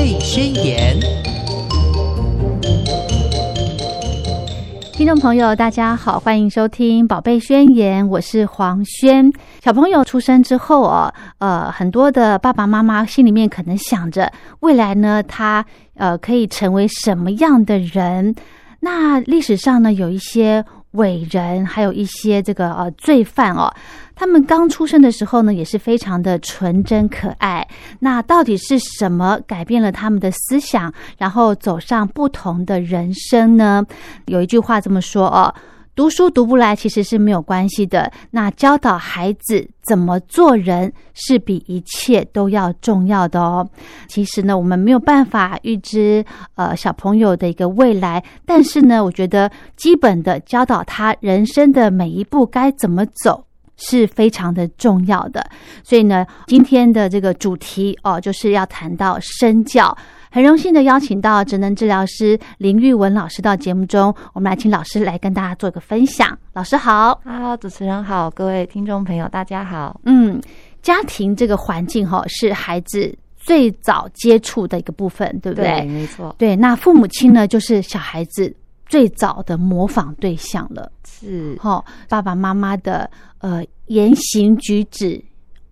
贝宣言》。听众朋友，大家好，欢迎收听《宝贝宣言》，我是黄轩。小朋友出生之后哦，呃，很多的爸爸妈妈心里面可能想着，未来呢，他呃可以成为什么样的人？那历史上呢，有一些伟人，还有一些这个呃罪犯哦。他们刚出生的时候呢，也是非常的纯真可爱。那到底是什么改变了他们的思想，然后走上不同的人生呢？有一句话这么说哦：读书读不来其实是没有关系的。那教导孩子怎么做人，是比一切都要重要的哦。其实呢，我们没有办法预知呃小朋友的一个未来，但是呢，我觉得基本的教导他人生的每一步该怎么走。是非常的重要的，所以呢，今天的这个主题哦，就是要谈到身教。很荣幸的邀请到职能治疗师林玉文老师到节目中，我们来请老师来跟大家做一个分享。老师好，好，主持人好，各位听众朋友大家好。嗯，家庭这个环境哈，是孩子最早接触的一个部分，对不对？没错。对，那父母亲呢，就是小孩子最早的模仿对象了。是，哈，爸爸妈妈的。呃，言行举止，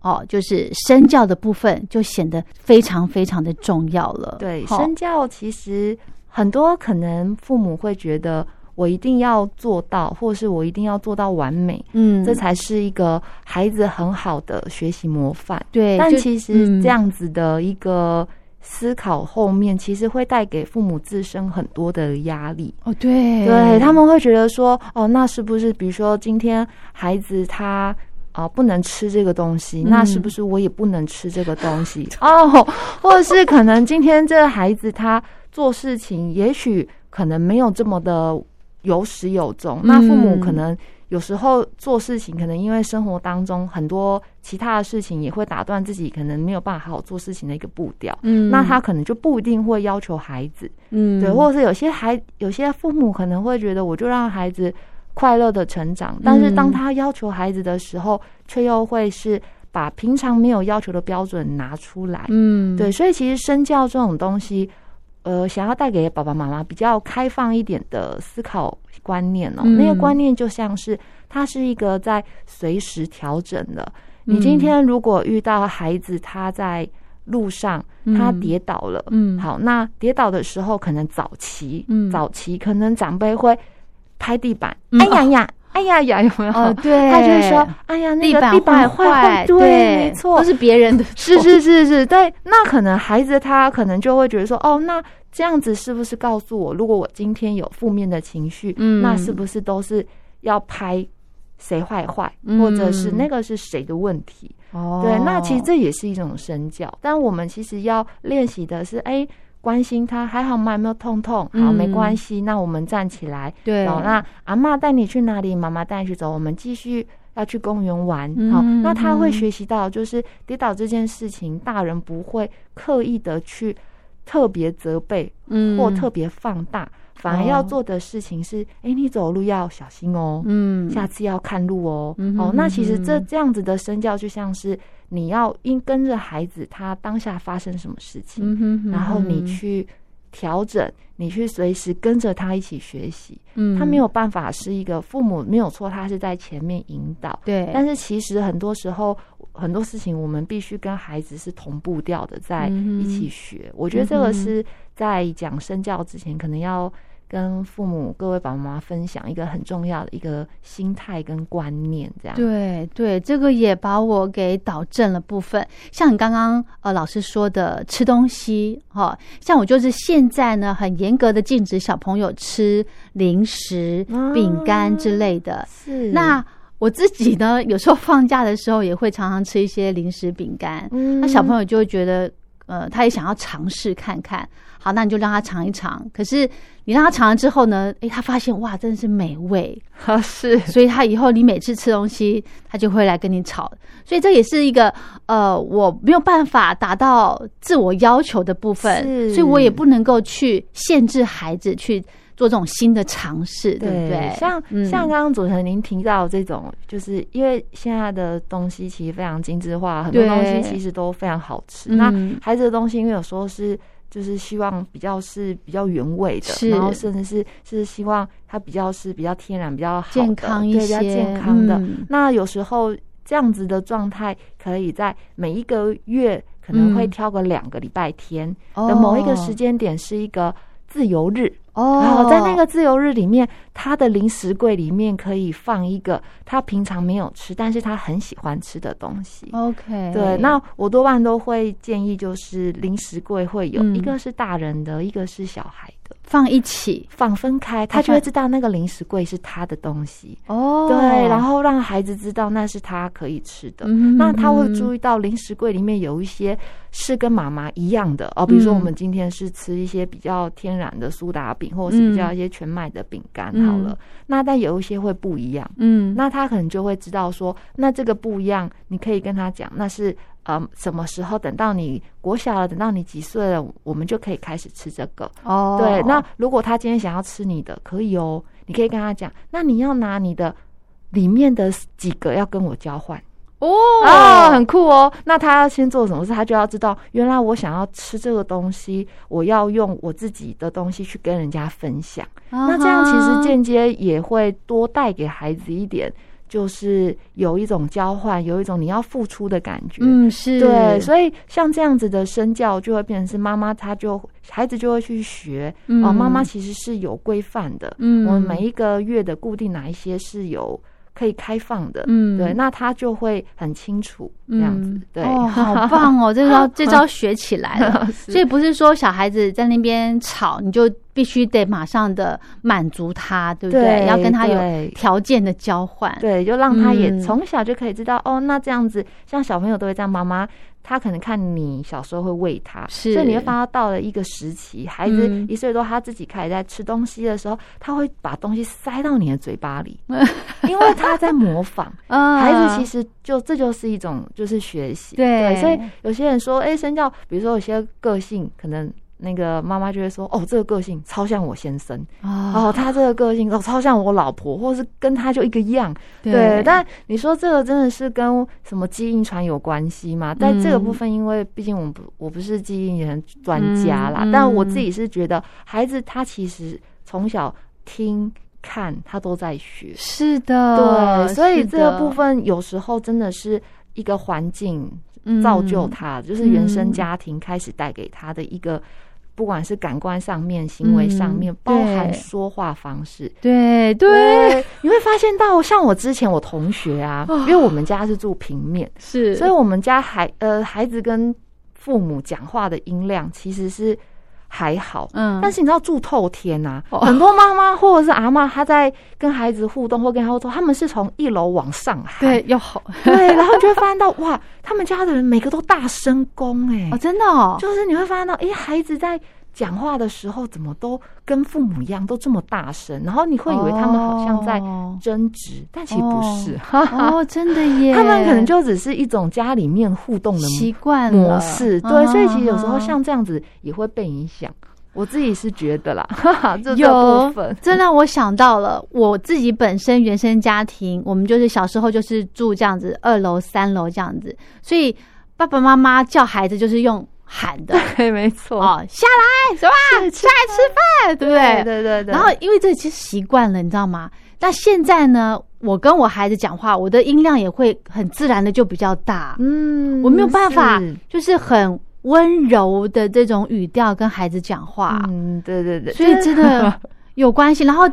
哦，就是身教的部分，就显得非常非常的重要了。对，身教其实很多可能父母会觉得我一定要做到，或是我一定要做到完美，嗯，这才是一个孩子很好的学习模范。对，但其实这样子的一个。思考后面其实会带给父母自身很多的压力哦，对，对他们会觉得说，哦，那是不是比如说今天孩子他啊不能吃这个东西，那是不是我也不能吃这个东西 哦？或者是可能今天这个孩子他做事情也许可能没有这么的有始有终，那父母可能。有时候做事情，可能因为生活当中很多其他的事情，也会打断自己可能没有办法好好做事情的一个步调。嗯，那他可能就不一定会要求孩子，嗯，对，或者是有些孩有些父母可能会觉得，我就让孩子快乐的成长。但是当他要求孩子的时候，却又会是把平常没有要求的标准拿出来。嗯，对，所以其实身教这种东西。呃，想要带给爸爸妈妈比较开放一点的思考观念哦，那个观念就像是它是一个在随时调整的。你今天如果遇到孩子他在路上他跌倒了，嗯，好，那跌倒的时候可能早期，嗯，早期可能长辈会拍地板，哎呀呀。哎呀呀，有没有？哦，对，他就会说：“哎呀，那个地板坏，对，没错，都是别人的，是是是是，对。那可能孩子他可能就会觉得说，哦，那这样子是不是告诉我，如果我今天有负面的情绪，嗯，那是不是都是要拍谁坏坏，或者是那个是谁的问题？哦，对，那其实这也是一种身教，但我们其实要练习的是，哎。关心他还好吗？有没有痛痛？好，没关系。那我们站起来。对。走，那阿妈带你去哪里？妈妈带你去走。我们继续要去公园玩。好，那他会学习到，就是跌倒这件事情，大人不会刻意的去特别责备，嗯，或特别放大，反而要做的事情是：哎，你走路要小心哦，嗯，下次要看路哦。哦，那其实这这样子的身教，就像是。你要应跟着孩子，他当下发生什么事情，然后你去调整，你去随时跟着他一起学习。嗯，他没有办法是一个父母没有错，他是在前面引导。对，但是其实很多时候很多事情，我们必须跟孩子是同步调的，在一起学。我觉得这个是在讲身教之前，可能要。跟父母各位爸爸妈妈分享一个很重要的一个心态跟观念，这样对对，这个也把我给导正了部分。像你刚刚呃老师说的吃东西哈，像我就是现在呢很严格的禁止小朋友吃零食、饼干之类的。是那我自己呢，有时候放假的时候也会常常吃一些零食、饼干。那小朋友就会觉得呃，他也想要尝试看看。好，那你就让他尝一尝。可是你让他尝了之后呢？诶，他发现哇，真的是美味 啊！是，所以他以后你每次吃东西，他就会来跟你吵。所以这也是一个呃，我没有办法达到自我要求的部分，所以我也不能够去限制孩子去做这种新的尝试，对不对？像像刚刚主持人您提到这种，就是因为现在的东西其实非常精致化，很多东西其实都非常好吃。那孩子的东西，因为有时候是。就是希望比较是比较原味的，然后甚至是是希望它比较是比较天然、比较好健康一对比较些。健康的。嗯。那有时候这样子的状态，可以在每一个月可能会嗯。挑个两个礼拜天哦。的某一个时间点是一个自由日。哦，然后在那个自由日里面，他的零食柜里面可以放一个他平常没有吃，但是他很喜欢吃的东西。OK，对，那我多半都会建议，就是零食柜会有嗯。一个是大人的，一个是小孩的，放一起放分开，他就会知道那个零食柜是他的东西。哦，对，然后让孩子知道那是他可以吃的。嗯那他会注意到零食柜里面有一些是跟妈妈一样的哦，比如说嗯我们今天是吃一些比较天然的苏打饼，或者是比较一些全麦的饼干好了。那但有一些会不一样，嗯，那他可能就会知道说，那这个不一样，你可以跟他讲，那是呃什么时候？等到你国小了，等到你几岁了，我们就可以开始吃这个。哦，对，那如果他今天想要吃你的，可以哦，你可以跟他讲，那你要拿你的里面的几个要跟我交换哦啊，很酷哦。那他要先做什么事？他就要知道，原来我想要吃这个东西，我要用我自己的东西去跟人家分享。啊那这样其实间接也会多带给孩子一点，就是有一种交换，有一种你要付出的感觉。嗯是。对，所以像这样子的身教，就会变成是妈妈，她就孩子就会去学嗯。哦，妈妈其实是有规范的，嗯。我们每一个月的固定哪一些是有可以开放的，嗯。对，那他就会很清楚这样子嗯，对，哦，好棒哦，这招 这招学起来了。所以不是说小孩子在那边吵，你就必须得马上的满足他，对不对？对要跟他有条件的交换。对，就让他也嗯从小就可以知道、哦，那这样子，像小朋友都会这样，妈妈他可能看你小时候会喂他，是所以你会发现到了一个时期，孩子嗯一岁多，他自己开始在吃东西的时候，他会把东西塞到你的嘴巴里，因为他在模仿。啊孩子其实就这就是一种就是学习，对所以有些人说，哎、身教，比如说有些个性可能。那个妈妈就会说：“哦，这个个性超像我先生，哦哦，他这个个性哦超像我老婆，或是跟他就一个样。”对。对，但你说这个真的是跟什么基因传有关系吗？在这个部分，因为毕竟我们不我不是基因人专家啦，但我自己是觉得孩子他其实从小听看他都在学，是的，对，所以是这个部分有时候真的是一个环境嗯。造就他，就是原生嗯。家庭开始带给他的一个。不管是感官上面、行为上面，嗯包含说话方式，对对。对，你会发现到，像我之前我同学啊，哦因为我们家是住平面，是，所以我们家孩呃孩子跟父母讲话的音量其实是还好。嗯。但是你知道住透天呐、哦。很多妈妈或者是阿嬷，她在跟孩子互动或跟他说，他们是从一楼往上喊，对要好。对，然后你就会发现到哇，他们家的人每个都大声公哎、哦，真的哦，就是你会发现到，哎、孩子在讲话的时候怎么都跟父母一样，都这么大声，然后你会以为他们好像在哦。争执，但其实不是，哈哈。哦，真的耶，他们可能就只是一种家里面互动的习惯模式，对，所以其实有时候嗯像这样子也会被影响。我自己是觉得啦，哈哈，这部分。这让我想到了我自己本身原生家庭，我们就是小时候就是住这样子，二楼、三楼这样子，所以爸爸妈妈叫孩子就是用喊的 对，没错，哦，下来什么下来吃饭，对不对？对对对。然后因为这其实习惯了，你知道吗？那现在呢，我跟我孩子讲话，我的音量也会很自然的就比较大，嗯我没有办法就是很温柔的这种语调跟孩子讲话。嗯，对对对，所以真的有关系，然后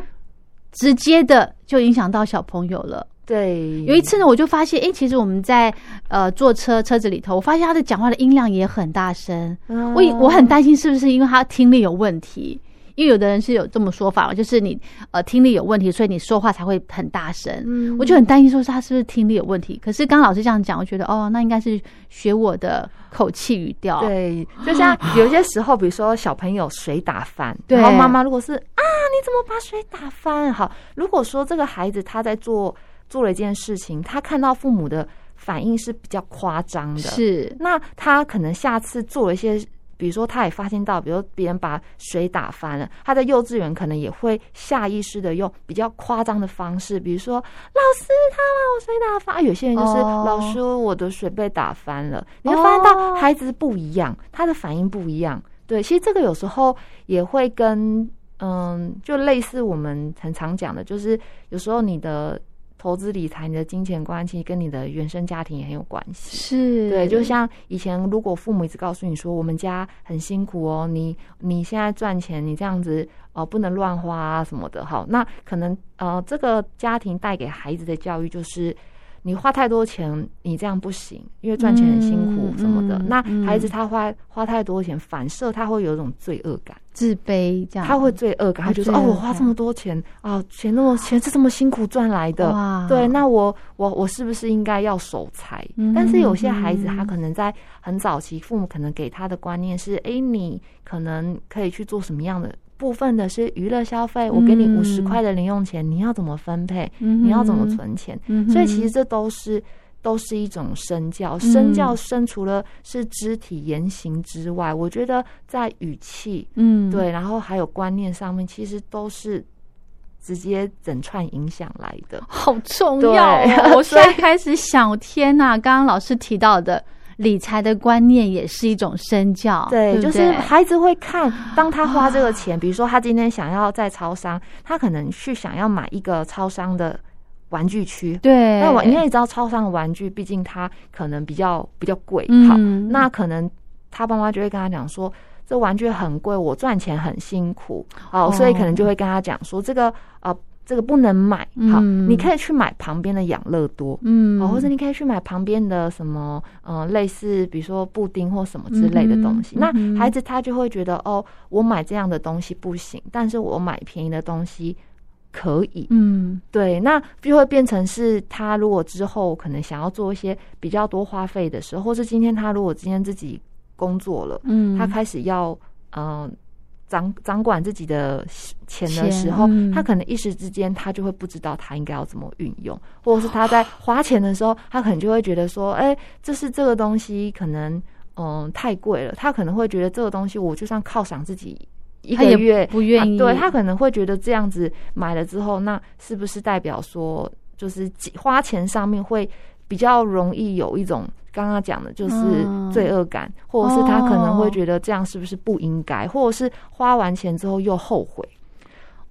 直接的就影响到小朋友了。对，有一次呢，我就发现，哎，其实我们在呃坐车车子里头，我发现他的讲话的音量也很大声，嗯我我很担心是不是因为他听力有问题。因为有的人是有这么说法嘛，就是你呃听力有问题，所以你说话才会很大声。嗯我就很担心说是他是不是听力有问题。可是刚刚老师这样讲，我觉得哦，那应该是学我的口气语调。对，就像有些时候，比如说小朋友水打翻，对然后妈妈如果是啊，你怎么把水打翻？好，如果说这个孩子他在做做了一件事情，他看到父母的反应是比较夸张的，是那他可能下次做了一些。比如说，他也发现到，比如别人把水打翻了，他在幼稚园可能也会下意识的用比较夸张的方式，比如说老师他把我水打翻，啊有些人就是、哦老师我的水被打翻了。你会发现到哦孩子不一样，他的反应不一样，对，其实这个有时候也会跟嗯，就类似我们很常讲的，就是有时候你的。投资理财，你的金钱观其实跟你的原生家庭也很有关系。是对，就像以前如果父母一直告诉你说，我们家很辛苦哦，你你现在赚钱，你这样子哦不能乱花啊什么的，好，那可能呃这个家庭带给孩子的教育就是。你花太多钱，你这样不行，因为赚钱很辛苦什么的。那孩子他花花太多钱，反射他会有一种罪恶感、自卑，这样他会罪恶感，他就说：“哦，我花这么多钱啊，钱那么钱是这么辛苦赚来的，对，那我我我是不是应该要守财？”但是有些孩子他可能在很早期，父母可能给他的观念是：“哎，你可能可以去做什么样的？”部分的是娱乐消费，我给你五十块的零用钱，你要怎么分配？你要怎么存钱？所以其实这都是都是一种身教。身教身除了是肢体言行之外，我觉得在语气，嗯，对，然后还有观念上面，其实都是直接整串影响来的，好重要。我现在开始想，天呐，刚刚老师提到的。理财的观念也是一种身教，对，就是孩子会看，当他花这个钱，比如说他今天想要在超商，他可能去想要买一个超商的玩具区，对，那我因为你知道超商的玩具，毕竟它可能比较比较贵，好，那可能他爸妈就会跟他讲说，这玩具很贵，我赚钱很辛苦，哦，所以可能就会跟他讲说，这个啊。这个不能买，好，你可以去买旁边的养乐多，嗯，哦，或者你可以去买旁边的什么，呃，类似比如说布丁或什么之类的东西。那孩子他就会觉得，哦，我买这样的东西不行，但是我买便宜的东西可以，嗯，对，那就会变成是他如果之后可能想要做一些比较多花费的时候，或是今天他如果今天自己工作了，嗯，他开始要，嗯。掌掌管自己的钱的时候，他可能一时之间他就会不知道他应该要怎么运用，或者是他在 花钱的时候，他可能就会觉得说，哎，这是这个东西可能嗯太贵了，他可能会觉得这个东西我就算犒赏自己一个月不愿意，对他可能会觉得这样子买了之后，那是不是代表说就是花钱上面会比较容易有一种。刚刚讲的就是罪恶感，或者是他可能会觉得这样是不是不应该，或者是花完钱之后又后悔。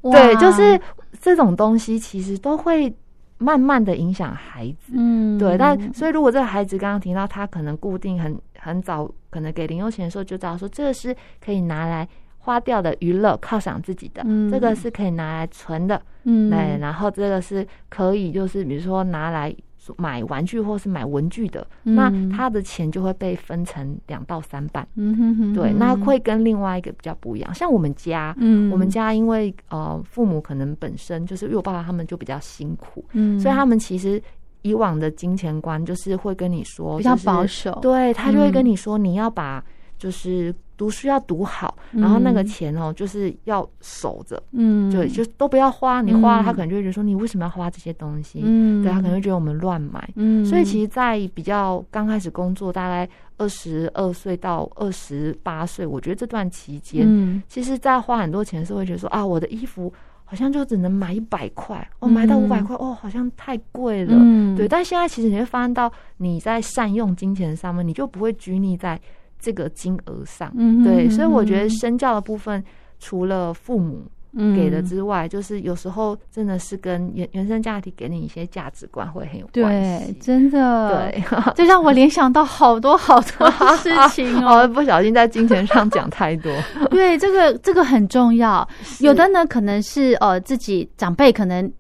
对，就是这种东西其实都会慢慢的影响孩子。嗯，对。但所以如果这个孩子刚刚提到他可能固定很很早，可能给零用钱的时候就知道说这个是可以拿来花掉的娱乐犒赏自己的，这个是可以拿来存的。嗯，对。然后这个是可以就是比如说拿来。买玩具或是买文具的，那他的钱就会被分成两到三半。嗯哼哼，对，那会跟另外一个比较不一样。像我们家，嗯，我们家因为呃父母可能本身就是因为我爸爸他们就比较辛苦，嗯，所以他们其实以往的金钱观就是会跟你说比较保守，对他就会跟你说你要把就是。读书要读好，然后那个钱哦，就是要守着，嗯，对，就都不要花。你花了，他可能就会觉得说，你为什么要花这些东西？嗯，对他可能会觉得我们乱买。嗯，所以其实，在比较刚开始工作，大概二十二岁到二十八岁，我觉得这段期间，嗯其实，在花很多钱的时候，会觉得说啊，我的衣服好像就只能买一百块，哦，买到五百块，哦，好像太贵了。嗯，对。但现在其实你会发现到，你在善用金钱上面，你就不会拘泥在。这个金额上，对，所以我觉得身教的部分，除了父母给的之外，就是有时候真的是跟原原生家庭给你一些价值观会很有关系。真的，对，这让我联想到好多好多事情 哦。不小心在金钱上讲太多，对，这个这个很重要。有的呢，可能是呃自己长辈可能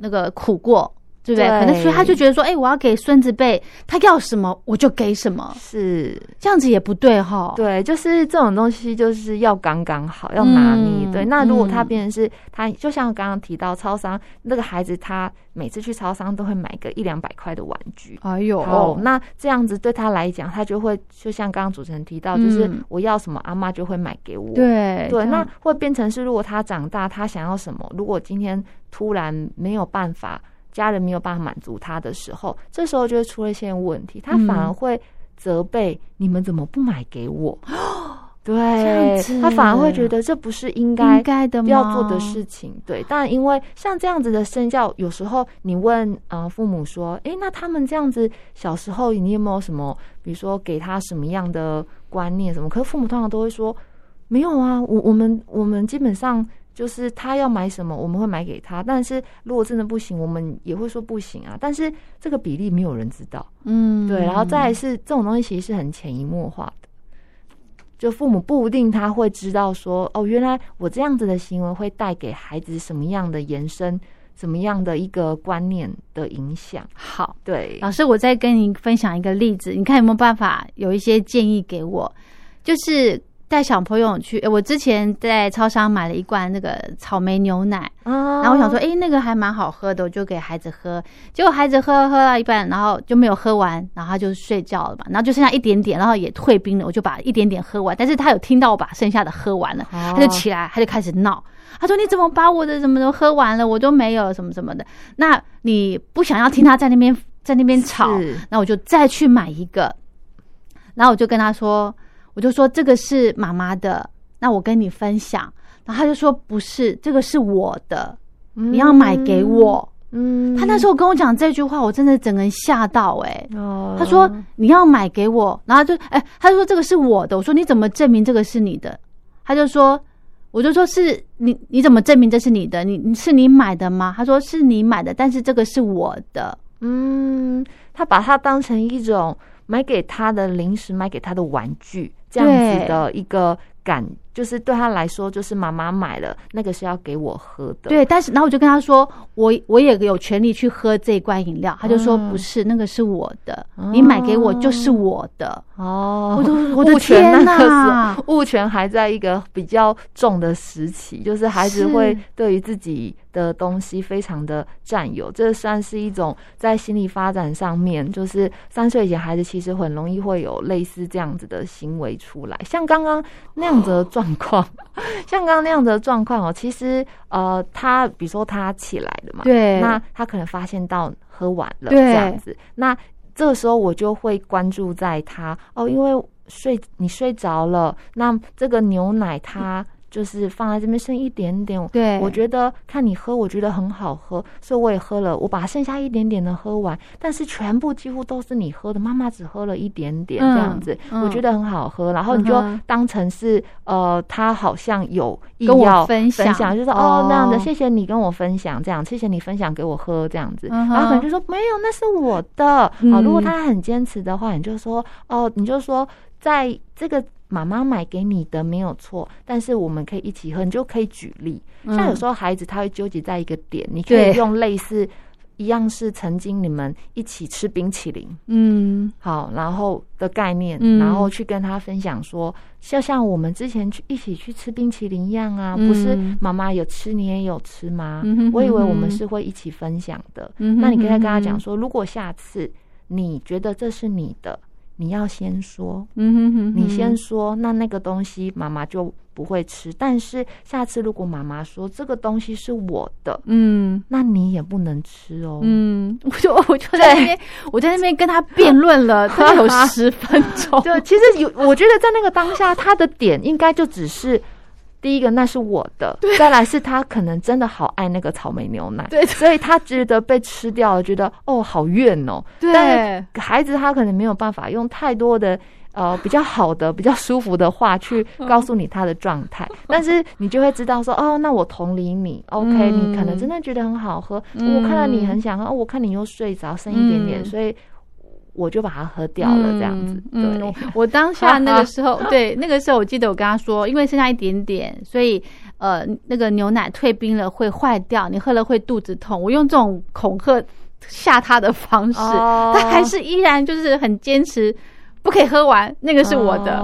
那个苦过。对不对？可能所以他就觉得说，哎，我要给孙子辈，他要什么我就给什么，是这样子也不对哈。对，就是这种东西就是要刚刚好，要拿捏。对，那如果他变成是他，就像刚刚提到超商那个孩子，他每次去超商都会买个一两百块的玩具。哎呦，哦，那这样子对他来讲，他就会就像刚刚主持人提到，就是我要什么，阿妈就会买给我。对对，那会变成是，如果他长大，他想要什么，如果今天突然没有办法。家人没有办法满足他的时候，这时候就会出了一些问题，他反而会责备你们怎么不买给我？对，他反而会觉得这不是应该应该的要做的事情。对，但因为像这样子的身教，有时候你问呃父母说，哎，那他们这样子小时候你有没有什么，比如说给他什么样的观念什么？可是父母通常都会说。没有啊，我我们我们基本上就是他要买什么，我们会买给他。但是如果真的不行，我们也会说不行啊。但是这个比例没有人知道，嗯，对。然后再来是这种东西，其实是很潜移默化的。就父母不一定他会知道说，哦，原来我这样子的行为会带给孩子什么样的延伸，什么样的一个观念的影响。好，对，老师，我再跟您分享一个例子，你看有没有办法有一些建议给我？就是带小朋友去，我之前在超商买了一罐那个草莓牛奶，然后我想说，哎，那个还蛮好喝的，我就给孩子喝。结果孩子喝喝到一半，然后就没有喝完，然后他就睡觉了嘛，然后就剩下一点点，然后也退冰了，我就把一点点喝完。但是他有听到我把剩下的喝完了，他就起来，他就开始闹，他说：“你怎么把我的什么都喝完了，我都没有什么什么的？”那你不想要听他在那边在那边吵，那我就再去买一个，然后我就跟他说。我就说这个是妈妈的，那我跟你分享。然后他就说不是，这个是我的，你要买给我。嗯，他那时候跟我讲这句话，我真的整个人吓到哎。哦，他说你要买给我，然后就哎，他就说这个是我的。我说你怎么证明这个是你的？他就说，我就说是你，你怎么证明这是你的？你你是你买的吗？他说是你买的，但是这个是我的。嗯，他把它当成一种买给他的零食，买给他的玩具。这样子的一个感，就是对他来说，就是妈妈买了那个是要给我喝的。对，但是然后我就跟他说，我我也有权利去喝这罐饮料。他就说不是，那个是我的，你买给我就是我的。哦，我的 我的天哪，物权还在一个比较重的时期，就是孩子会对于自己。的东西非常的占有，这算是一种在心理发展上面，就是三岁以前孩子其实很容易会有类似这样子的行为出来，像刚刚那样子的状况，像刚刚那样子的状况哦，其实呃，他比如说他起来了嘛，对，那他可能发现到喝完了这样子，那这个时候我就会关注在他哦，因为睡你睡着了，那这个牛奶它。就是放在这边剩一点点，对我觉得看你喝，我觉得很好喝，所以我也喝了。我把剩下一点点的喝完，但是全部几乎都是你喝的，妈妈只喝了一点点这样子，我觉得很好喝。然后你就当成是呃，他好像有意要分享，就是哦那样的，谢谢你跟我分享，这样谢谢你分享给我喝这样子。然后可能就说没有，那是我的。好，如果他很坚持的话，你就说哦，你就说在这个。妈妈买给你的没有错，但是我们可以一起喝，你就可以举例。像有时候孩子他会纠结在一个点，你可以用类似一样是曾经你们一起吃冰淇淋，嗯，好，然后的概念，然后去跟他分享说，就像我们之前去一起去吃冰淇淋一样啊，不是妈妈有吃你也有吃吗？我以为我们是会一起分享的。那你可以跟他讲说，如果下次你觉得这是你的。你要先说，嗯哼哼，你先说，那那个东西妈妈就不会吃。但是下次如果妈妈说这个东西是我的，嗯，那你也不能吃哦。嗯，我就我就 在那边，我在那边跟他辩论了，他有十分钟。对其实有，我觉得在那个当下，他的点应该就只是。第一个那是我的，再来是他可能真的好爱那个草莓牛奶，对，所以他觉得被吃掉了，觉得哦好怨哦。对，孩子他可能没有办法用太多的呃比较好的、比较舒服的话去告诉你他的状态，但是你就会知道说哦，那我同理你，OK，你可能真的觉得很好喝，我看到你很想喝，哦我看你又睡着，剩一点点，所以。我就把它喝掉了，这样子。对，我当下那个时候，对那个时候，我记得我跟他说，因为剩下一点点，所以呃，那个牛奶退冰了会坏掉，你喝了会肚子痛。我用这种恐吓吓他的方式，他还是依然就是很坚持，不可以喝完，那个是我的。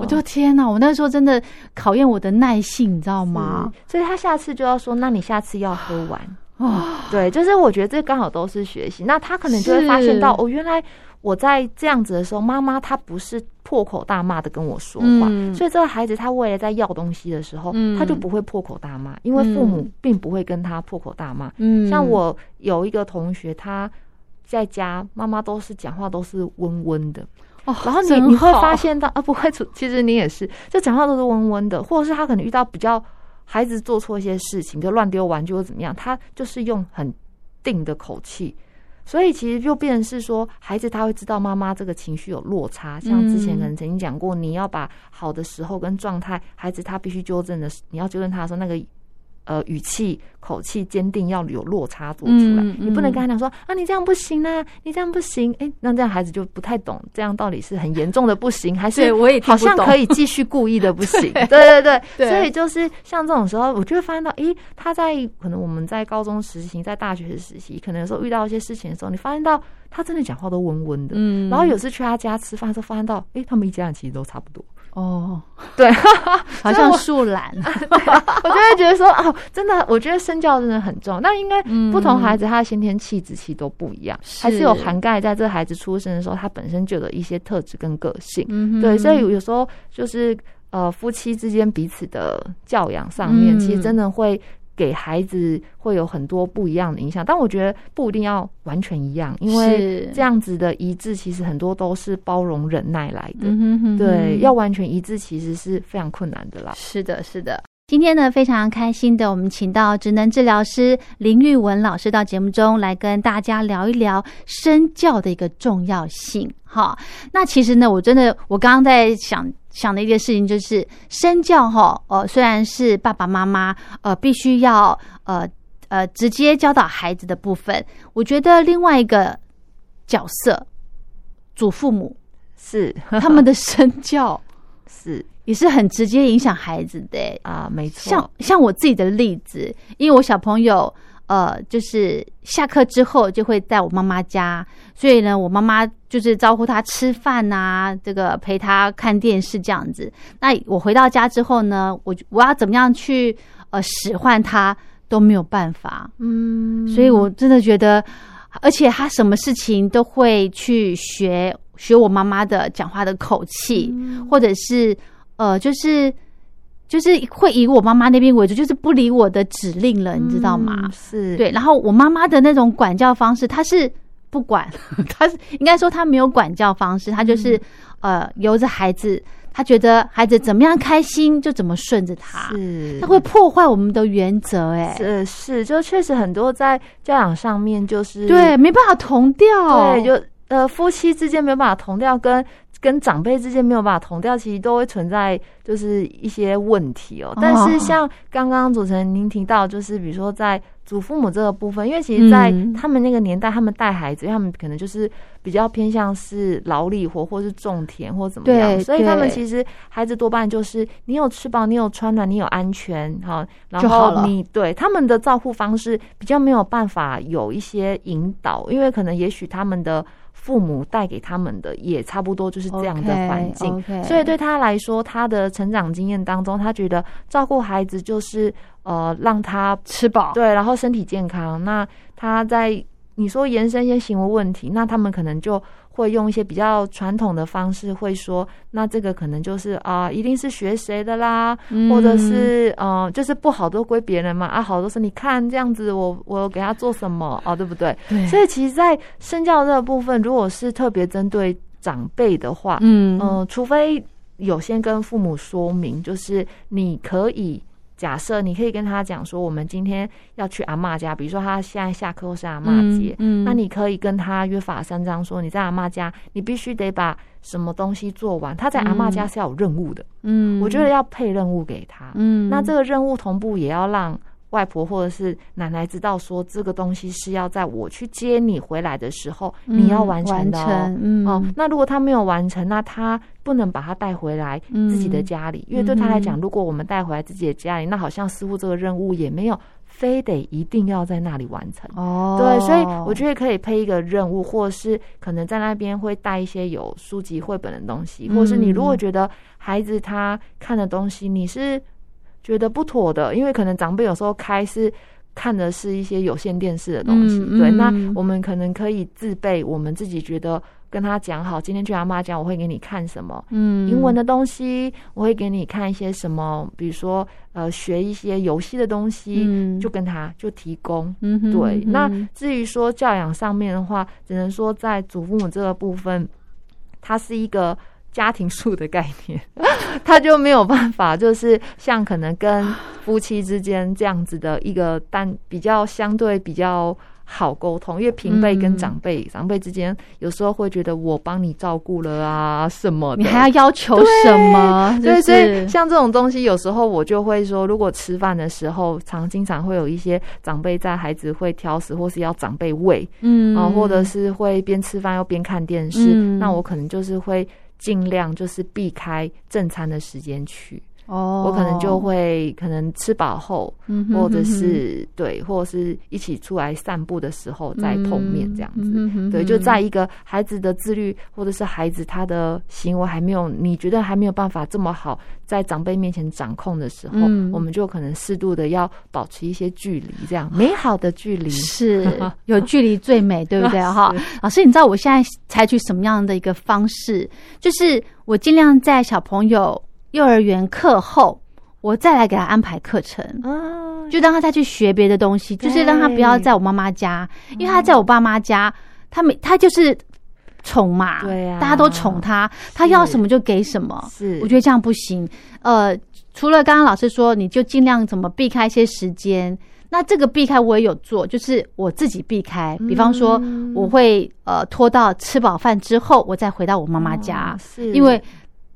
我就天哪，我那时候真的考验我的耐性，你知道吗？所以他下次就要说，那你下次要喝完哦。对，就是我觉得这刚好都是学习，那他可能就会发现到，哦，原来。我在这样子的时候，妈妈她不是破口大骂的跟我说话，所以这个孩子他未来在要东西的时候，他就不会破口大骂，因为父母并不会跟他破口大骂。像我有一个同学，他在家妈妈都是讲话都是温温的，然后你你会发现到啊，不会，其实你也是，就讲话都是温温的，或者是他可能遇到比较孩子做错一些事情，就乱丢玩具或怎么样，他就是用很定的口气。所以其实就变成是说，孩子他会知道妈妈这个情绪有落差，像之前可能曾经讲过，你要把好的时候跟状态，孩子他必须纠正的，你要纠正他说那个。呃，语气、口气坚定，要有落差做出来。你不能跟他讲说啊，你这样不行啊，你这样不行。哎，那这样孩子就不太懂，这样到底是很严重的不行，还是我也好像可以继续故意的不行？对对对，所以就是像这种时候，我就会发现到，诶，他在可能我们在高中实习，在大学实习，可能有时候遇到一些事情的时候，你发现到他真的讲话都温温的。嗯，然后有次去他家吃饭的时候，发现到，哎，他们一家人其实都差不多。哦，对，好像树懒，我就会觉得说，哦，真的，我觉得身教真的很重要。那应该不同孩子他的先天气质其实都不一样，还是有涵盖在这孩子出生的时候，他本身就有一些特质跟个性。对，所以有时候就是呃，夫妻之间彼此的教养上面，其实真的会。给孩子会有很多不一样的影响，但我觉得不一定要完全一样，因为这样子的一致其实很多都是包容忍耐来的。对，要完全一致其实是非常困难的啦。是的，是的。今天呢，非常开心的，我们请到职能治疗师林玉文老师到节目中来跟大家聊一聊身教的一个重要性。哈，那其实呢，我真的，我刚刚在想。想的一件事情就是身教哈，呃，虽然是爸爸妈妈呃必须要呃呃直接教导孩子的部分，我觉得另外一个角色，祖父母是 他们的身教 是也是很直接影响孩子的啊，没错。像像我自己的例子，因为我小朋友。呃，就是下课之后就会在我妈妈家，所以呢，我妈妈就是招呼他吃饭呐，这个陪他看电视这样子。那我回到家之后呢，我我要怎么样去呃使唤他都没有办法，嗯，所以我真的觉得，而且他什么事情都会去学学我妈妈的讲话的口气，或者是呃，就是。就是会以我妈妈那边为主，就是不理我的指令了，你知道吗？是对。然后我妈妈的那种管教方式，她是不管，她是应该说她没有管教方式，她就是呃由着孩子，她觉得孩子怎么样开心就怎么顺着他，是。他会破坏我们的原则，哎，是是，就确实很多在教养上面就是对没办法同调，对，就呃夫妻之间没有办法同调跟。跟长辈之间没有办法同调，其实都会存在就是一些问题哦。但是像刚刚主持人您提到，就是比如说在祖父母这个部分，因为其实，在他们那个年代，他们带孩子，他们可能就是比较偏向是劳力活，或是种田，或怎么样。所以他们其实孩子多半就是你有吃饱，你有穿暖，你有安全，哈，然后你对他们的照顾方式比较没有办法有一些引导，因为可能也许他们的。父母带给他们的也差不多就是这样的环境，所以对他来说，他的成长经验当中，他觉得照顾孩子就是呃让他吃饱，对，然后身体健康。那他在你说延伸一些行为问题，那他们可能就。会用一些比较传统的方式，会说那这个可能就是啊，一定是学谁的啦，或者是呃，就是不好都归别人嘛啊，好多是你看这样子，我我给他做什么啊，对不对？对。所以其实，在身教这个部分，如果是特别针对长辈的话，嗯嗯，除非有先跟父母说明，就是你可以。假设你可以跟他讲说，我们今天要去阿妈家，比如说他现在下课或是阿妈节，那你可以跟他约法三章，说你在阿妈家，你必须得把什么东西做完。他在阿妈家是要有任务的，嗯，我觉得要配任务给他，嗯，那这个任务同步也要让。外婆或者是奶奶知道说这个东西是要在我去接你回来的时候你要完成的哦。那如果他没有完成，那他不能把他带回来自己的家里，因为对他来讲，如果我们带回来自己的家里，那好像似乎这个任务也没有非得一定要在那里完成哦。对，所以我觉得可以配一个任务，或者是可能在那边会带一些有书籍、绘本的东西，或是你如果觉得孩子他看的东西你是。觉得不妥的，因为可能长辈有时候开是看的是一些有线电视的东西，对，那我们可能可以自备，我们自己觉得跟他讲好，今天去阿妈家我会给你看什么，嗯，英文的东西，我会给你看一些什么，比如说呃学一些游戏的东西，就跟他就提供，嗯，对。那至于说教养上面的话，只能说在祖父母这个部分，它是一个。家庭树的概念，他就没有办法，就是像可能跟夫妻之间这样子的一个单比较相对比较好沟通，因为平辈跟长辈，长辈之间有时候会觉得我帮你照顾了啊什么的，你还要要求什么？对，所以像这种东西，有时候我就会说，如果吃饭的时候，常经常会有一些长辈在，孩子会挑食，或是要长辈喂，嗯。啊，或者是会边吃饭又边看电视，那我可能就是会尽量就是避开正餐的时间去。哦，我可能就会可能吃饱后，或者是对，或者是一起出来散步的时候再碰面这样子。对，就在一个孩子的自律，或者是孩子他的行为还没有你觉得还没有办法这么好在长辈面前掌控的时候，我们就可能适度的要保持一些距离，这样美好的距离是 有距离最美，对不对？哈，老师，你知道我现在采取什么样的一个方式？就是我尽量在小朋友。幼儿园课后，我再来给他安排课程，就让他再去学别的东西，就是让他不要在我妈妈家，因为他在我爸妈家，他每他就是宠嘛，对呀，大家都宠他，他要什么就给什么，是，我觉得这样不行。呃，除了刚刚老师说，你就尽量怎么避开一些时间，那这个避开我也有做，就是我自己避开，比方说我会呃拖到吃饱饭之后，我再回到我妈妈家，是。因为。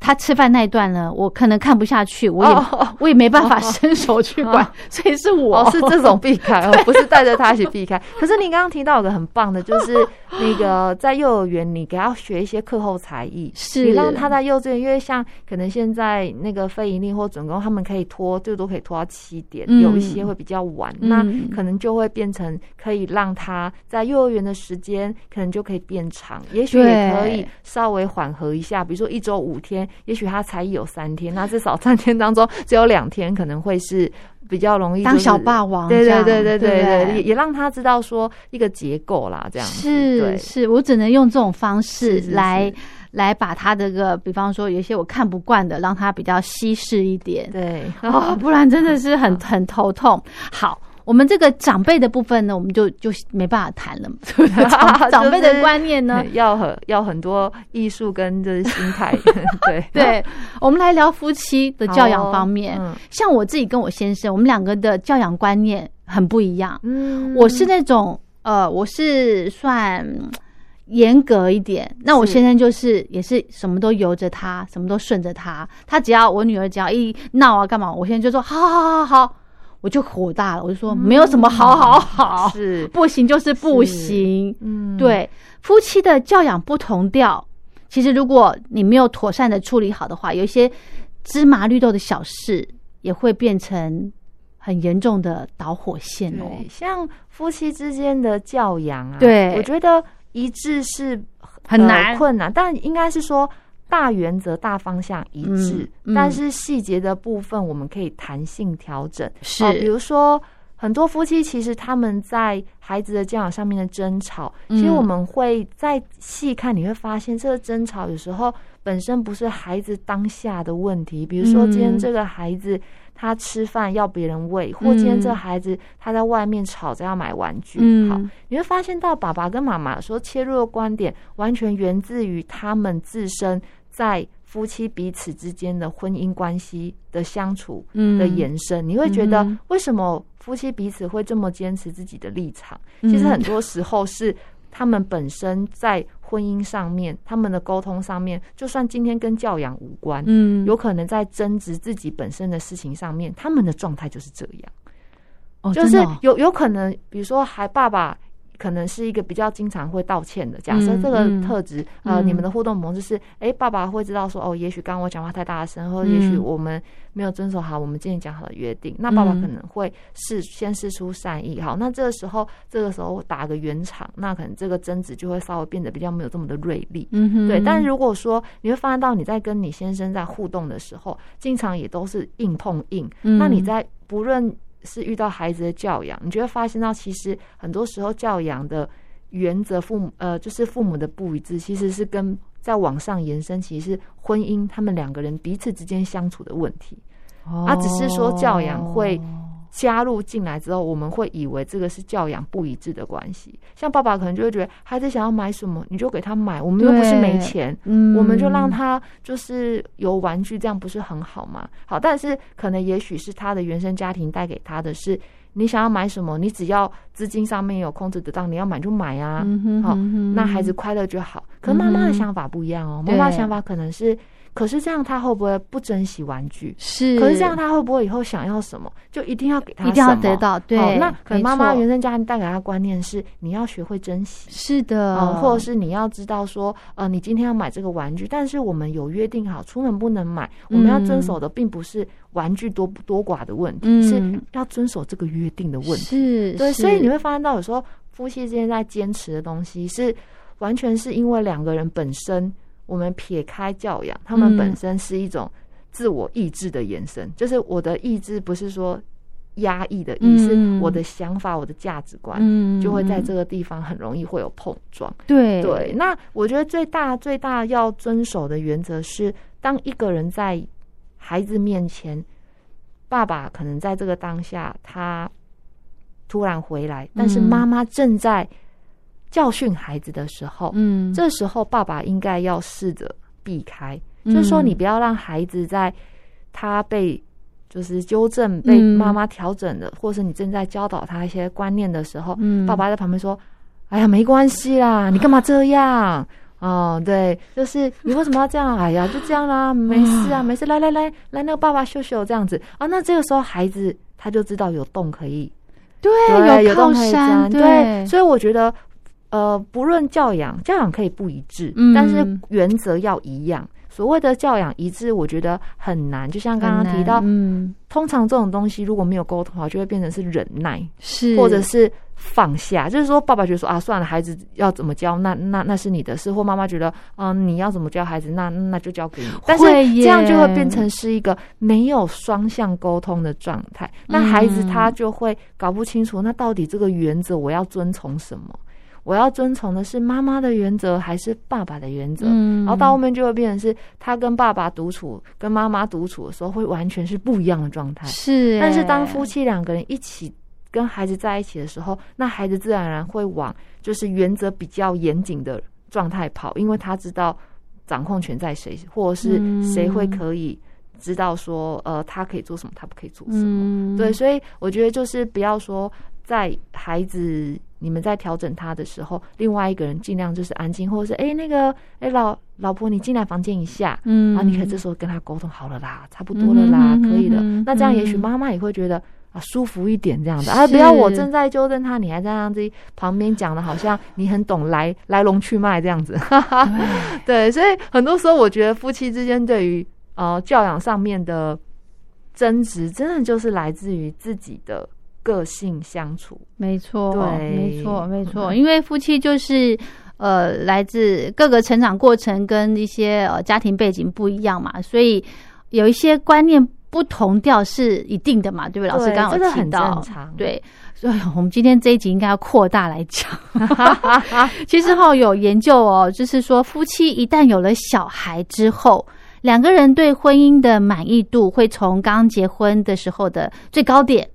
他吃饭那一段呢，我可能看不下去，我也我也没办法伸手去管，所以是我。是这种避开，哦，不是带着他一起避开。可是你刚刚提到有个很棒的，就是那个在幼儿园，你给他学一些课后才艺，是。你让他在幼稚园，因为像可能现在那个非盈利或准工，他们可以拖最多可以拖到七点，有一些会比较晚，那可能就会变成可以让他在幼儿园的时间可能就可以变长，也许也可以稍微缓和一下，比如说一周五天。也许他才有三天，那至少三天当中只有两天可能会是比较容易当小霸王。对对对对对对，也也让他知道说一个结构啦，这样是是，我只能用这种方式来来把他这个，比方说有一些我看不惯的，让他比较稀释一点。对，哦不然真的是很 很头痛。好。我们这个长辈的部分呢，我们就就没办法谈了。长辈的观念呢，要很要很多艺术跟这心态。对对，我们来聊夫妻的教养方面。像我自己跟我先生，我们两个的教养观念很不一样。嗯，我是那种呃，我是算严格一点。那我先生就是也是什么都由着他，什么都顺着他。他只要我女儿只要一闹啊干嘛，我现在就说好好好好好。我就火大了，我就说没有什么好好好，是不行就是不行。嗯，对，夫妻的教养不同调，其实如果你没有妥善的处理好的话，有一些芝麻绿豆的小事也会变成很严重的导火线哦。像夫妻之间的教养啊，对我觉得一致是很难困难，但应该是说。大原则、大方向一致，但是细节的部分我们可以弹性调整。是，比如说很多夫妻其实他们在孩子的教养上面的争吵，其实我们会再细看，你会发现这个争吵有时候本身不是孩子当下的问题。比如说今天这个孩子他吃饭要别人喂，或今天这孩子他在外面吵着要买玩具。好，你会发现到爸爸跟妈妈说切入的观点，完全源自于他们自身。在夫妻彼此之间的婚姻关系的相处的延伸，你会觉得为什么夫妻彼此会这么坚持自己的立场？其实很多时候是他们本身在婚姻上面，他们的沟通上面，就算今天跟教养无关，嗯，有可能在争执自己本身的事情上面，他们的状态就是这样。哦，就是有有可能，比如说还爸爸。可能是一个比较经常会道歉的。假设这个特质，呃，你们的互动模式是，哎，爸爸会知道说，哦，也许刚刚我讲话太大声，或者也许我们没有遵守好我们之前讲好的约定，那爸爸可能会是先试出善意，好，那这个时候，这个时候打个圆场，那可能这个争执就会稍微变得比较没有这么的锐利，嗯哼，对。但如果说你会发现到你在跟你先生在互动的时候，经常也都是硬碰硬，那你在不论。是遇到孩子的教养，你就会发现到，其实很多时候教养的原则，父母呃，就是父母的不一致，其实是跟在网上延伸，其实是婚姻他们两个人彼此之间相处的问题，啊，只是说教养会。加入进来之后，我们会以为这个是教养不一致的关系。像爸爸可能就会觉得孩子想要买什么，你就给他买，我们又不是没钱，我们就让他就是有玩具，这样不是很好吗？好，但是可能也许是他的原生家庭带给他的是，你想要买什么，你只要资金上面有控制得到，你要买就买啊，嗯哼好那孩子快乐就好。可妈妈的想法不一样哦，妈妈的想法可能是，可是这样他会不会不珍惜玩具？是，可是这样他会不会以后想要什么，就一定要给他一定要得到，对好，那可能妈妈原生家庭带给他的观念是，你要学会珍惜。是的，呃，或者是你要知道说，呃，你今天要买这个玩具，但是我们有约定好，出门不能买。我们要遵守的并不是玩具多不多寡的问题，嗯是要遵守这个约定的问题。是，对，是所以你会发现到有时候夫妻之间在坚持的东西，是完全是因为两个人本身，我们撇开教养，他们嗯本身是一种自我意志的延伸。就是我的意志不是说压抑的意，嗯是我的想法、我的价值观。嗯就会在嗯这个地方很容易会有碰撞。对对，那我觉得最大最大要遵守的原则是，当一个人在孩子面前，爸爸可能在这个当下他突然回来，但是嗯妈妈正在教训孩子的时候，嗯，这时候爸爸应该要试着避开，就是说嗯你不要让孩子在他被。就是纠正被嗯妈妈调整的，或是你正在教导他一些观念的时候，嗯爸爸在旁边说：“哎呀，没关系啦，你干嘛这样？哦，对，就是你为什么要这样？哎呀，就这样啦，没事啊，没事，来来来来，那个爸爸秀秀这样子啊。那这个时候孩子他就知道有洞可以，对对，有靠洞可以对，所以我觉得。呃，不论教养，教养可以不一致，嗯但是原则要一样。所谓的教养一致，我觉得很难。就像刚刚提到，嗯，通常这种东西如果没有沟通好，就会变成是忍耐，是或者是放下，就是说爸爸觉得说啊，算了，孩子要怎么教，那那那是你的事，或妈妈觉得，嗯、你要怎么教孩子，那那就交给你。但是这样就会变成是一个没有双向沟通的状态，那孩子他就会搞不清楚，那到底这个原则我要遵从什么？我要遵从的是妈妈的原则还是爸爸的原则？嗯，然后到后面就会变成是他跟爸爸独处，跟妈妈独处的时候，会完全是不一样的状态。是，但是当夫妻两个人一起跟孩子在一起的时候，那孩子自然而然会往就是原则比较严谨的状态跑，因为他知道掌控权在谁，或者是谁会可以知道说，呃，他可以做什么，他不可以做什么。嗯，对，所以我觉得就是不要说在孩子你们在调整他的时候，另外一个人尽量就是安静，或者是哎、那个哎、老老婆你进来房间一下，嗯，啊，你可以这时候跟他沟通好了啦，差不多了啦，嗯可以的嗯。那这样也许嗯妈妈也会觉得啊舒服一点，这样的啊，不要我正在纠正他，你还在让自己旁边讲的，好像你很懂来 来龙去脉这样子。对，所以很多时候我觉得夫妻之间对于呃教养上面的争执，真的就是来自于自己的个性相处。没错，对没错，没错，因为夫妻就是。呃，来自各个成长过程跟一些呃家庭背景不一样嘛，所以有一些观念不同调是一定的嘛，对不对？老师刚刚有提到。对，所以我们今天这一集应该要扩大来讲。其实哈、有研究哦，就是说夫妻一旦有了小孩之后，两个人对婚姻的满意度会从刚结婚的时候的最高点，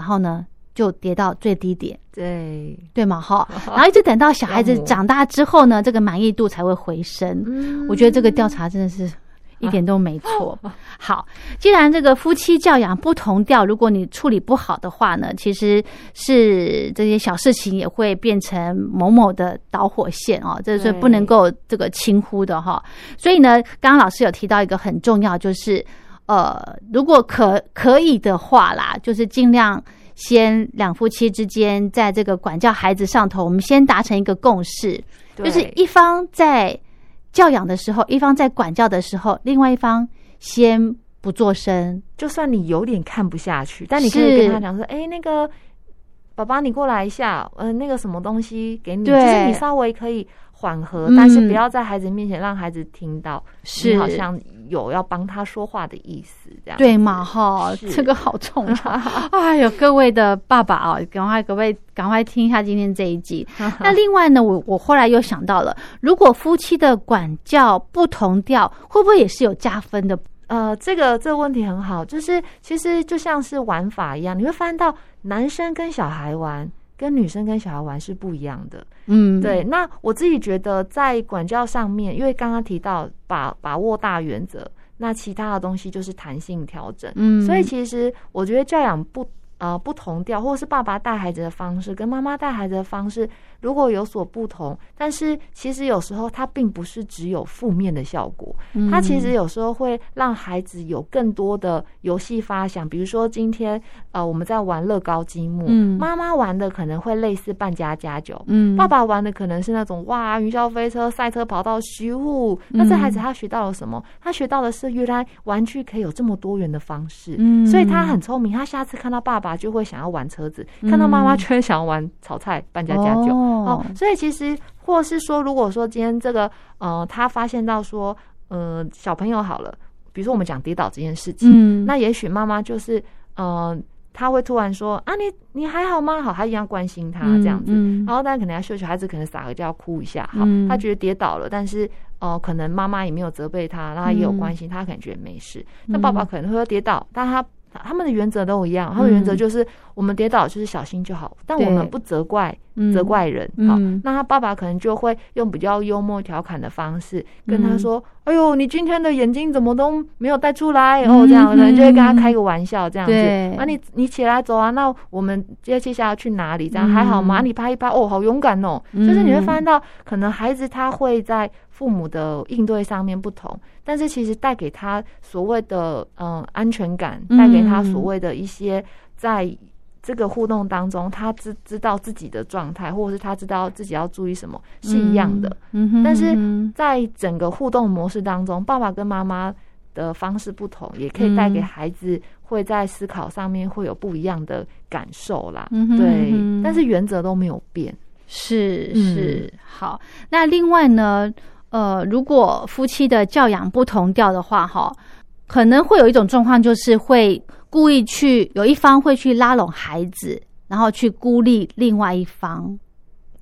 然后呢就跌到最低点。对，对嘛哈，然后一直等到小孩子长大之后呢，这个满意度才会回升。嗯我觉得这个调查真的是一点都没错。好，既然这个夫妻教养不同调，如果你处理不好的话呢，其实是这些小事情也会变成某某的导火线哦，这是不能够这个轻忽的哈。所以呢，刚刚老师有提到一个很重要，就是呃，如果可可以的话啦，就是尽量。先两夫妻之间在这个管教孩子上头，我们先达成一个共识，就是一方在教养的时候，一方在管教的时候，另外一方先不做声。就算你有点看不下去，但你可以跟他讲说：“哎、那个爸爸，你过来一下，呃，那个什么东西给你，就是你稍微可以缓和，嗯但是不要在孩子面前让孩子听到是好像有要帮他说话的意思，这样对嘛？哈，是这个好重要。哎呦，各位的爸爸啊，赶快各位赶快听一下今天这一集。那另外呢，我我后来又想到了，如果夫妻的管教不同调，会不会也是有加分的？呃，这个这个问题很好，就是其实就像是玩法一样，你会发现到男生跟小孩玩。跟女生跟小孩玩是不一样的，嗯，对。那我自己觉得在管教上面，因为刚刚提到把把握大原则，那其他的东西就是弹性调整。嗯，所以其实我觉得教养不呃不同调，或者是爸爸带孩子的方式跟妈妈带孩子的方式如果有所不同，但是其实有时候它并不是只有负面的效果，它其实有时候会让孩子有更多的游戏发想。比如说今天呃我们在玩乐高积木，妈妈玩的可能会类似扮家家酒，嗯，爸爸玩的可能是那种哇云霄飞车、赛车跑道、虚物。那这孩子他学到了什么？他学到的是原来玩具可以有这么多元的方式，嗯，所以他很聪明。他下次看到爸爸就会想要玩车子，看到妈妈就会想要玩炒菜、扮家家酒。哦，所以其实，或是说，如果说今天这个，呃，他发现到说，呃，小朋友好了，比如说我们讲跌倒这件事情，嗯，那也许妈妈就是，呃，他会突然说啊，你你还好吗？好，他一样关心他这样子，然后大家可能要秀秀孩子，可能撒个娇哭一下，好，他觉得跌倒了，但是哦，可能妈妈也没有责备他，然后也有关心他，可能觉没事。那爸爸可能会说跌倒，但他。他们的原则都一样，他们原则就是我们跌倒就是小心就好，但我们不责怪责怪人。好，那他爸爸可能就会用比较幽默调侃的方式跟他说：“哎呦，你今天的眼睛怎么都没有带出来？”然后这样可能就会跟他开个玩笑，这样子。啊，你你起来走啊，那我们接接下来去哪里？这样还好吗？你拍一拍，哦，好勇敢哦。就是你会发现到，可能孩子他会在。父母的应对上面不同，但是其实带给他所谓的嗯安全感，带给他所谓的一些在这个互动当中，他知知道自己的状态，或者是他知道自己要注意什么，是一样的。嗯但是在整个互动模式当中，爸爸跟妈妈的方式不同，也可以带给孩子会在思考上面会有不一样的感受啦。嗯对，但是原则都没有变。是是好，那另外呢？呃，如果夫妻的教养不同调的话，哈，可能会有一种状况，就是会故意去有一方会去拉拢孩子，然后去孤立另外一方。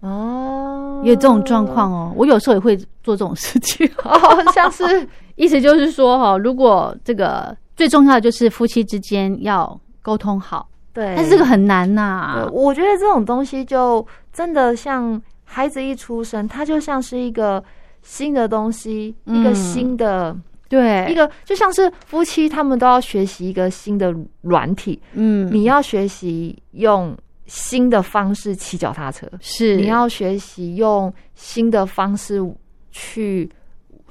哦，有这种状况哦，我有时候也会做这种事情。哦，像是意思就是说，哈，如果这个最重要的就是夫妻之间要沟通好，对，但是这个很难呐。我觉得这种东西就真的像孩子一出生，他就像是一个。新的东西，一个新的，对，一个就像是夫妻，他们都要学习一个新的软体。嗯，你要学习用新的方式骑脚踏车，是你要学习用新的方式去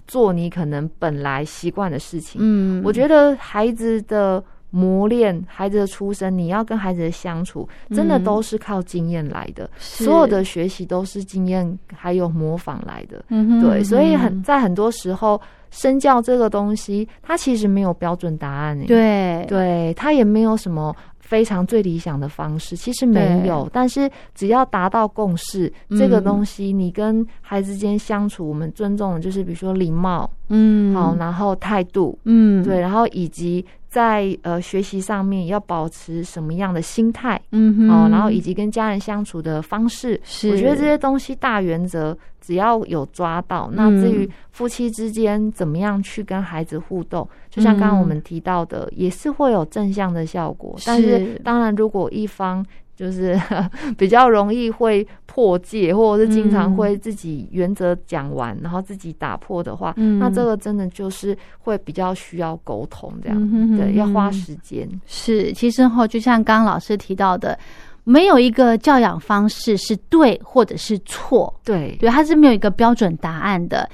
做你可能本来习惯的事情。嗯，我觉得孩子的。磨练孩子的出生，你要跟孩子的相处，真的都是靠经验来的。所有的学习都是经验还有模仿来的。嗯对，所以很在很多时候，身教这个东西，它其实没有标准答案。对，对，它也没有什么。非常最理想的方式其实没有，但是只要达到共识，这个东西你跟孩子间相处，我们尊重的就是比如说礼貌，嗯，好，然后态度，嗯，对，然后以及在呃学习上面要保持什么样的心态，嗯，哦，然后以及跟家人相处的方式，我觉得这些东西大原则只要有抓到，那至于夫妻之间怎么样去跟孩子互动，就像刚刚我们提到的，也是会有正向的效果，但是。当然，如果一方就是 比较容易会破戒，或者是经常会自己原则讲完，然后自己打破的话，那这个真的就是会比较需要沟通，这样对，要花时间。是，其实哈，就像刚刚老师提到的，没有一个教养方式是对或者是错，对对，它是没有一个标准答案的，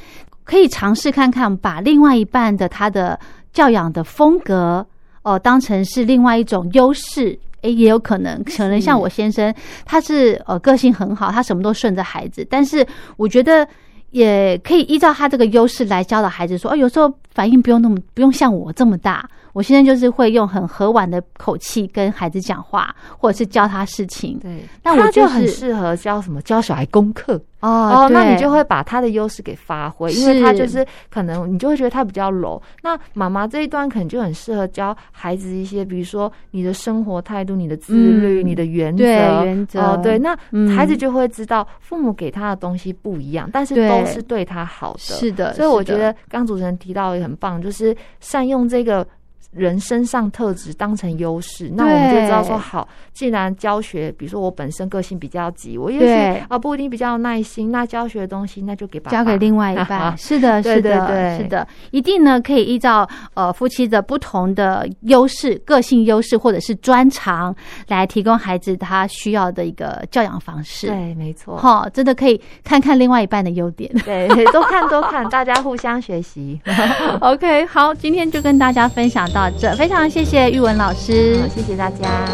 可以尝试看看，把另外一半的他的教养的风格。哦，当成是另外一种优势，诶，也有可能，可能像我先生，他是呃个性很好，他什么都顺着孩子，但是我觉得也可以依照他这个优势来教导孩子，说，哦，有时候反应不用那么，不用像我这么大。我现在就是会用很和婉的口气跟孩子讲话，或者是教他事情。对，那我就很适合教什么教小孩功课哦。那你就会把他的优势给发挥，因为他就是可能你就会觉得他比较柔。那妈妈这一段可能就很适合教孩子一些，比如说你的生活态度、你的自律、你的原则。原则哦，对，那孩子就会知道父母给他的东西不一样，但是都是对他好的。是的，所以我觉得刚主持人提到也很棒，就是善用这个。人身上特质当成优势，那我们就知道说，好，既然教学，比如说我本身个性比较急，我也许啊不一定比较有耐心，那教学的东西那就给交给另外一半。是的，是的，是的，一定呢可以依照呃夫妻的不同的优势、个性优势或者是专长来提供孩子他需要的一个教养方式。对，没错，哈，真的可以看看另外一半的优点，对，多看多看，大家互相学习。OK，好，今天就跟大家分享到这，非常谢谢玉文老师，谢谢大家。